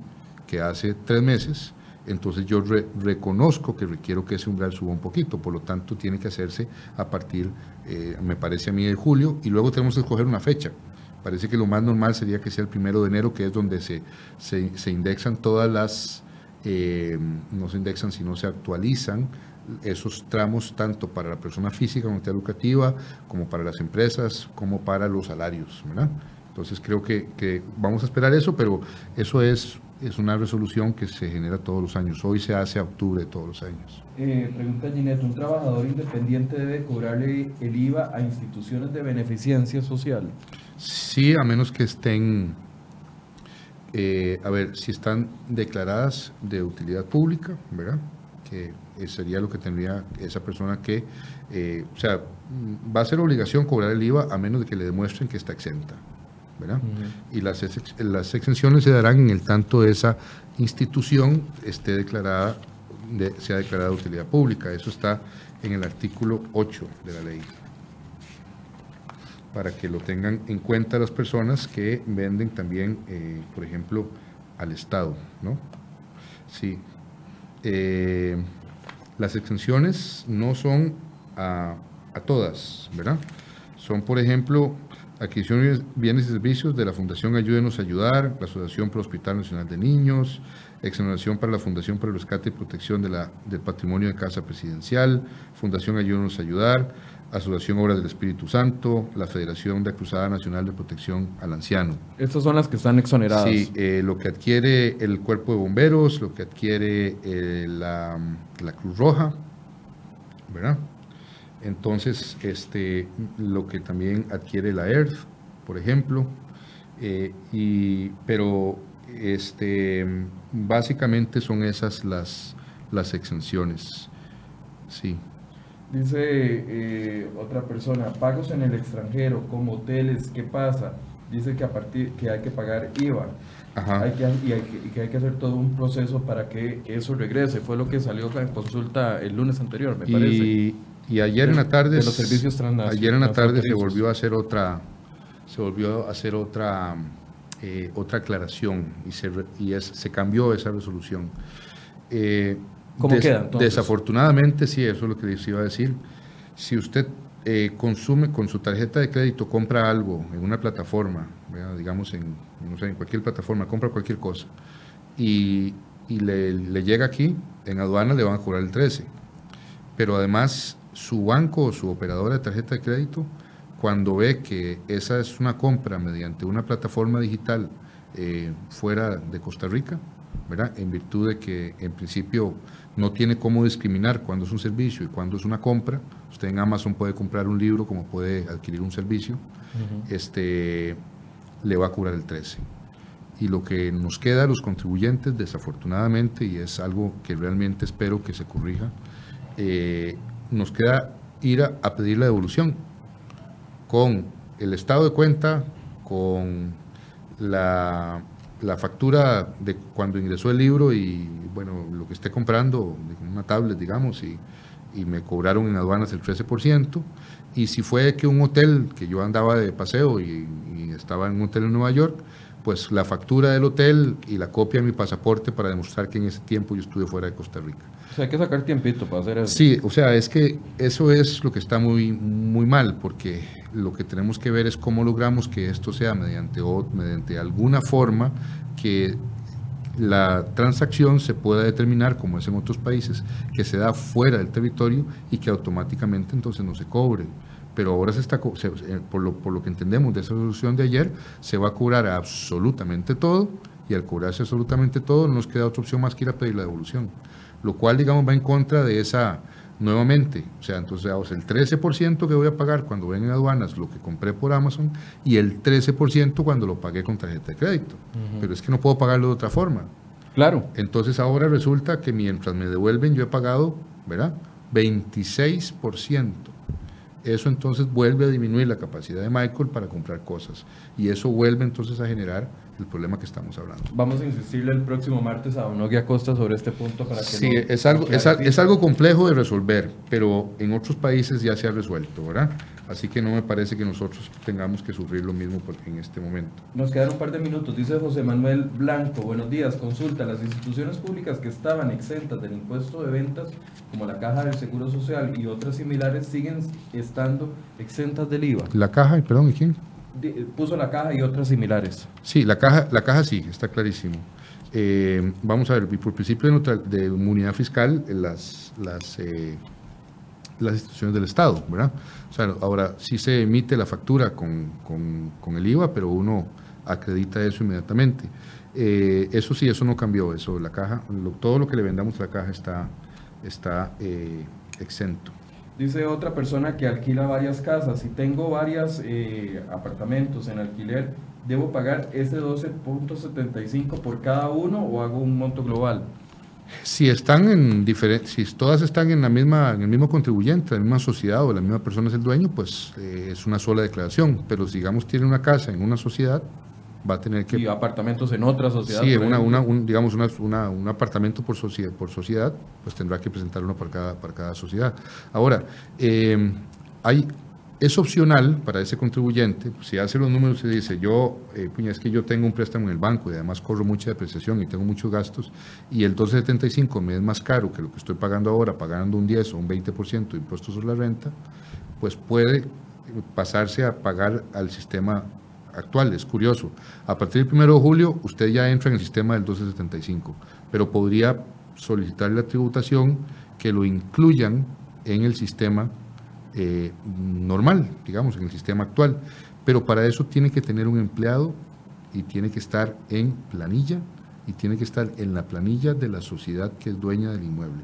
que hace tres meses, entonces yo reconozco que requiero que ese umbral suba un poquito, por lo tanto tiene que hacerse a partir, eh, me parece a mí, de julio, y luego tenemos que escoger una fecha. Parece que lo más normal sería que sea el primero de enero, que es donde se, se, indexan todas las, eh, no se indexan, sino se actualizan esos tramos tanto para la persona física, comunidad educativa, como para las empresas, como para los salarios. Entonces creo que, vamos a esperar eso, pero eso es es una resolución que se genera todos los años. Hoy se hace a octubre todos los años. Eh, pregunta Ginette, ¿un trabajador independiente debe cobrarle el IVA a instituciones de beneficencia social? Sí, a menos que estén, eh, a ver, si están declaradas de utilidad pública, ¿verdad? Que sería lo que tendría esa persona que, eh, o sea, va a ser obligación cobrar el IVA a menos de que le demuestren que está exenta. Y las, las exenciones se darán en el tanto esa institución esté declarada, de, sea declarada de utilidad pública. Eso está en el artículo 8 de la ley. Para que lo tengan en cuenta las personas que venden también, eh, por ejemplo, al Estado, ¿no? Sí. Eh, las exenciones no son a, todas, ¿verdad? Son, por ejemplo, adquisición de bienes y servicios de la Fundación Ayúdenos a Ayudar, la Asociación el Hospital Nacional de Niños, exoneración para la Fundación para el Rescate y Protección del Patrimonio de Casa Presidencial, Fundación Ayúdenos a Ayudar, Asociación Obras del Espíritu Santo, la Federación de Cruzada Nacional de Protección al Anciano. Estas son las que están exoneradas. Sí, eh, lo que adquiere el Cuerpo de Bomberos, lo que adquiere eh, la, la Cruz Roja, ¿verdad? Entonces, este, lo que también adquiere la Earth, por ejemplo, eh, y, pero este, básicamente son esas las, las exenciones. Sí. Dice eh, otra persona, pagos en el extranjero, como hoteles, ¿qué pasa? Dice que a partir que hay que pagar IVA. Hay que, y, hay que, hay que hacer todo un proceso para que eso regrese. Fue lo que salió en consulta el lunes anterior, me parece. Y ayer en la tarde, los servicios ayer en la tarde se volvió a hacer otra, se volvió a hacer otra, eh, otra aclaración y se, y es, se cambió esa resolución. Eh, ¿Cómo queda? Desafortunadamente, sí, eso es lo que les iba a decir. Si usted eh, consume con su tarjeta de crédito, compra algo en una plataforma, digamos en, no sé, en cualquier plataforma, compra cualquier cosa, y, y le, le, llega aquí, en aduana le van a cobrar el 13. Pero además su banco o su operadora de tarjeta de crédito, cuando ve que esa es una compra mediante una plataforma digital eh, fuera de Costa Rica, ¿verdad? en virtud de que en principio no tiene cómo discriminar cuándo es un servicio y cuándo es una compra. Usted en Amazon puede comprar un libro como puede adquirir un servicio. este, le va a curar el 13. Y lo que nos queda a los contribuyentes, desafortunadamente, y es algo que realmente espero que se corrija, eh, nos queda ir a, pedir la devolución con el estado de cuenta, con la, factura de cuando ingresó el libro y bueno, lo que esté comprando, una tablet, digamos, y, me cobraron en aduanas el 13%. Y si fue que un hotel, que yo andaba de paseo y, y estaba en un hotel en Nueva York, pues la factura del hotel y la copia de mi pasaporte para demostrar que en ese tiempo yo estuve fuera de Costa Rica. O sea, hay que sacar tiempito para hacer eso. Sí, o sea, es que eso es lo que está muy, muy mal, porque lo que tenemos que ver es cómo logramos que esto sea mediante, mediante alguna forma que la transacción se pueda determinar, como es en otros países, que se da fuera del territorio y que automáticamente entonces no se cobre pero ahora se está, eh, por, lo, por lo que entendemos de esa resolución de ayer, se va a cobrar absolutamente todo y al cobrarse absolutamente todo no nos queda otra opción más que ir a pedir la devolución, lo cual digamos va en contra de esa, nuevamente, o sea, entonces el 13% que voy a pagar cuando ven en aduanas lo que compré por Amazon y el 13% cuando lo pagué con tarjeta de crédito, pero es que no puedo pagarlo de otra forma. Claro. Entonces ahora resulta que mientras me devuelven yo he pagado, ¿verdad? 26% eso entonces vuelve a disminuir la capacidad de Michael para comprar cosas. Y eso vuelve entonces a generar el problema que estamos hablando. Vamos a insistirle el próximo martes a Onogui Acosta sobre este punto para que Sí, es, algo, es, es, algo complejo de resolver, pero en otros países ya se ha resuelto, ¿verdad? Así que no me parece que nosotros tengamos que sufrir lo mismo en este momento. Nos quedan un par de minutos. Dice José Manuel Blanco, buenos días, consulta, las instituciones públicas que estaban exentas del impuesto de ventas, como la Caja del Seguro Social y otras similares, siguen estando exentas del IVA. La Caja, perdón, ¿y quién? puso la caja y otras similares. Sí, la caja, la caja sí, está clarísimo. Eh, vamos a ver, por principio de, de inmunidad fiscal, las, las, eh, las instituciones del Estado, ¿verdad? O ahora sí se emite la factura con, con, el IVA, pero uno acredita eso inmediatamente. Eh, eso sí, eso no cambió, eso, la caja, todo lo que le vendamos a la caja está, está exento. Dice otra persona que alquila varias casas. Si tengo varios eh, apartamentos en alquiler, ¿debo pagar ese 12.75 por cada uno o hago un monto global? Si están en si todas están en la misma, en el mismo contribuyente, la misma sociedad o la misma persona es el dueño, pues eh, es una sola declaración. Pero si digamos tiene una casa en una sociedad, va a tener que... Y apartamentos en otra sociedad. Sí, una, una, un, digamos una, un apartamento por sociedad, por sociedad, pues tendrá que presentar uno para cada, para cada sociedad. Ahora, eh, hay, es opcional para ese contribuyente, pues, si hace los números y dice, yo, eh, es que yo tengo un préstamo en el banco y además corro mucha depreciación y tengo muchos gastos y el 1275 me es más caro que lo que estoy pagando ahora, pagando un 10 o un 20% de impuestos sobre la renta, pues puede pasarse a pagar al sistema actual, es curioso. A partir del 1 de julio usted ya entra en el sistema del 1275, pero podría solicitar la tributación que lo incluyan en el sistema eh, normal, digamos, en el sistema actual. Pero para eso tiene que tener un empleado y tiene que estar en planilla y tiene que estar en la planilla de la sociedad que es dueña del inmueble.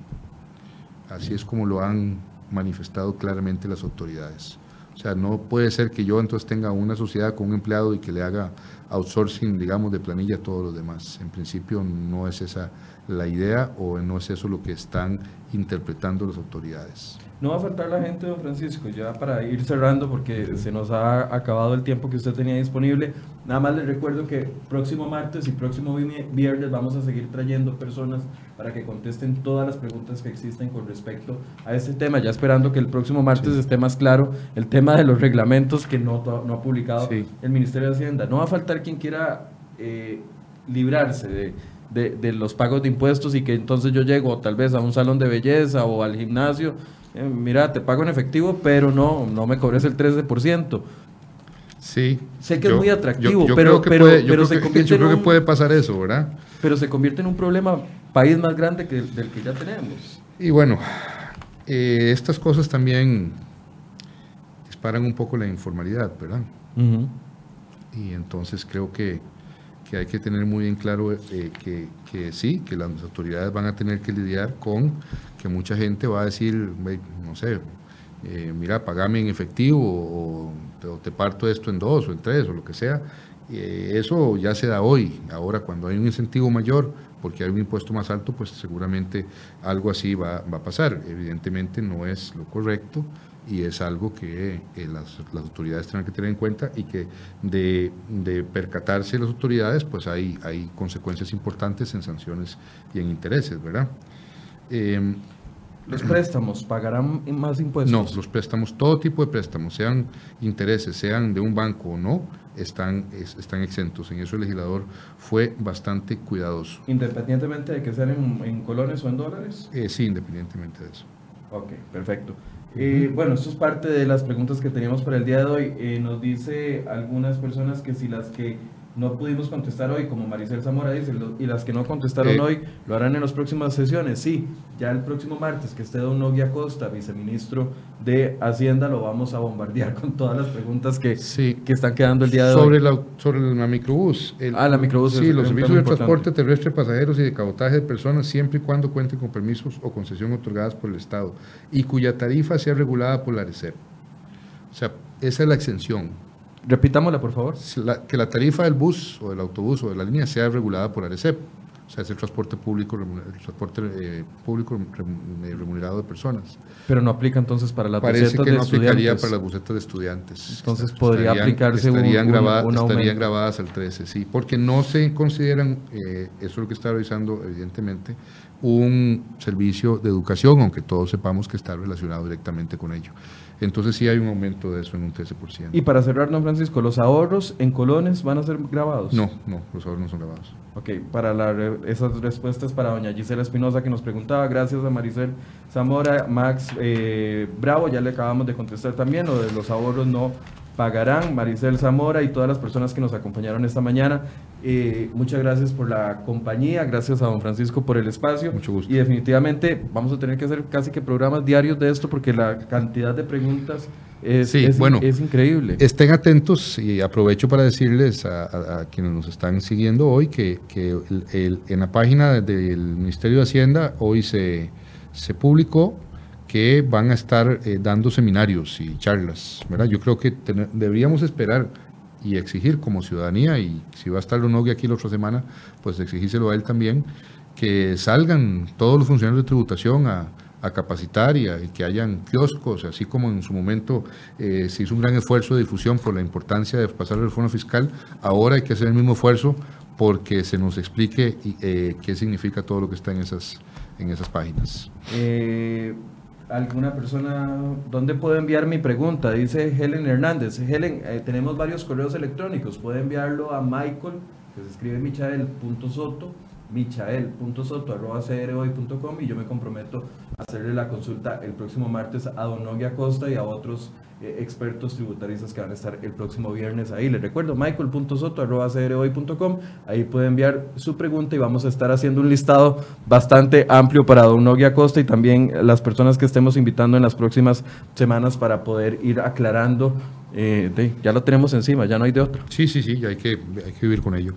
Así es como lo han manifestado claramente las autoridades. O sea, no puede ser que yo entonces tenga una sociedad con un empleado y que le haga outsourcing, digamos, de planilla a todos los demás. En principio no es esa la idea o no es eso lo que están interpretando las autoridades. No va a faltar la gente, don Francisco, ya para ir cerrando, porque se nos ha acabado el tiempo que usted tenía disponible. Nada más les recuerdo que próximo martes y próximo viernes vamos a seguir trayendo personas para que contesten todas las preguntas que existen con respecto a este tema, ya esperando que el próximo martes esté más claro el tema de los reglamentos que no, no ha publicado el Ministerio de Hacienda. No va a faltar quien quiera eh, librarse de de, de, los pagos de impuestos y que entonces yo llego tal vez a un salón de belleza o al gimnasio eh, mira, te pago en efectivo, pero no, no me cobres el 13%. Sí. Sé que es muy atractivo, pero, pero, pero se convierte yo creo que puede pasar eso, ¿verdad? Pero se convierte en un problema país más grande que del que ya tenemos. Y bueno, eh, estas cosas también disparan un poco la informalidad, ¿verdad? Y entonces creo que que hay que tener muy en claro eh, que, que, sí, que las autoridades van a tener que lidiar con que mucha gente va a decir, no sé, eh, mira, pagame en efectivo o, te parto esto en dos o en tres o lo que sea. Eh, eso ya se da hoy. Ahora, cuando hay un incentivo mayor, porque hay un impuesto más alto, pues seguramente algo así va, va a pasar. Evidentemente no es lo correcto y es algo que eh, las, autoridades tienen que tener en cuenta y que de, percatarse las autoridades, pues hay, hay consecuencias importantes en sanciones y en intereses, ¿verdad? Em, ¿Los préstamos pagarán más impuestos? No, los préstamos, todo tipo de préstamos, sean intereses, sean de un banco o no, están, están exentos. En eso el legislador fue bastante cuidadoso. ¿Independientemente de que sean en, colones o en dólares? Eh, sí, independientemente de eso. Ok, perfecto. Eh, bueno, esto es parte de las preguntas que teníamos para el día de hoy. Eh, nos dice algunas personas que si las que no pudimos contestar hoy, como Maricel Zamora dice, y las que no contestaron eh. hoy lo harán en las próximas sesiones. Sí, ya el próximo martes que esté Don Nogui Acosta, viceministro de Hacienda, lo vamos a bombardear con todas las preguntas que, que están quedando el día de sobre hoy. La, sobre la microbús. ah, la microbús. Sí, los servicios de transporte terrestre, pasajeros y de cabotaje de personas, siempre y cuando cuenten con permisos o concesión otorgadas por el Estado y cuya tarifa sea regulada por la ARECEP. O sea, esa es la exención Repitámosla, por favor. que la tarifa del bus o del autobús o de la línea sea regulada por ARECEP. O sea, es el transporte público, el transporte eh, público eh, remunerado de personas. Pero no aplica entonces para las Parece bucetas que no aplicaría para las bucetas de estudiantes. Entonces podría aplicarse estarían, un, grabadas, estarían grabadas al 13, sí, porque no se consideran, eh, eso es lo que está revisando evidentemente, un servicio de educación, aunque todos sepamos que está relacionado directamente con ello. Entonces sí hay un aumento de eso en un 13%. Y para cerrar, don Francisco, ¿los ahorros en colones van a ser grabados? No, no, los ahorros no son grabados. Ok, para la, esas respuestas para doña Gisela Espinosa que nos preguntaba, gracias a Maricel Zamora, Max eh, Bravo, ya le acabamos de contestar también, lo de los ahorros no pagarán, Maricel Zamora y todas las personas que nos acompañaron esta mañana. Eh, muchas gracias por la compañía, gracias a don Francisco por el espacio. Mucho gusto. Y definitivamente vamos a tener que hacer casi que programas diarios de esto porque la cantidad de preguntas es, bueno, es increíble. Estén atentos y aprovecho para decirles a, quienes nos están siguiendo hoy que, en la página del Ministerio de Hacienda hoy se, se publicó que van a estar eh, dando seminarios y charlas. ¿verdad? Yo creo que deberíamos esperar y exigir como ciudadanía, y si va a estar Lonogui aquí la otra semana, pues exigírselo a él también, que salgan todos los funcionarios de tributación a, capacitar y, que hayan kioscos, así como en su momento eh, se hizo un gran esfuerzo de difusión por la importancia de pasar la reforma fiscal, ahora hay que hacer el mismo esfuerzo porque se nos explique eh, qué significa todo lo que está en esas, en esas páginas. Eh, alguna persona, ¿dónde puedo enviar mi pregunta? Dice Helen Hernández. Helen, eh, tenemos varios correos electrónicos. Puede enviarlo a Michael, que se escribe michael.soto, michael.soto.com y yo me comprometo a hacerle la consulta el próximo martes a Don Acosta y a otros expertos tributaristas que van a estar el próximo viernes ahí. Les recuerdo, michael.soto.com, ahí puede enviar su pregunta y vamos a estar haciendo un listado bastante amplio para Don Nogui Acosta y también las personas que estemos invitando en las próximas semanas para poder ir aclarando eh, ya lo tenemos encima, ya no hay de otro. Sí, sí, sí, hay que, hay que vivir con ello.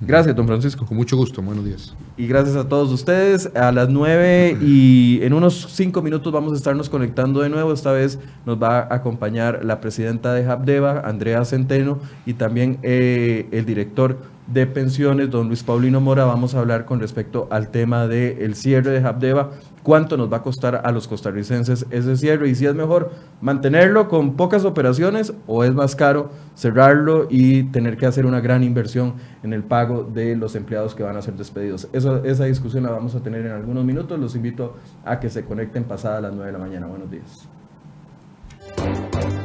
Gracias, don Francisco. Con mucho gusto, buenos días. Y gracias a todos ustedes. A las 9 y en unos 5 minutos vamos a estarnos conectando de nuevo. Esta vez nos va a acompañar la presidenta de Habdeba, Andrea Centeno, y también eh, el director de pensiones, don Luis Paulino Mora. Vamos a hablar con respecto al tema del cierre de Habdeba cuánto nos va a costar a los costarricenses ese cierre y si es mejor mantenerlo con pocas operaciones o es más caro cerrarlo y tener que hacer una gran inversión en el pago de los empleados que van a ser despedidos. esa discusión la vamos a tener en algunos minutos. Los invito a que se conecten pasada las 9 de la mañana. Buenos días. Thank you.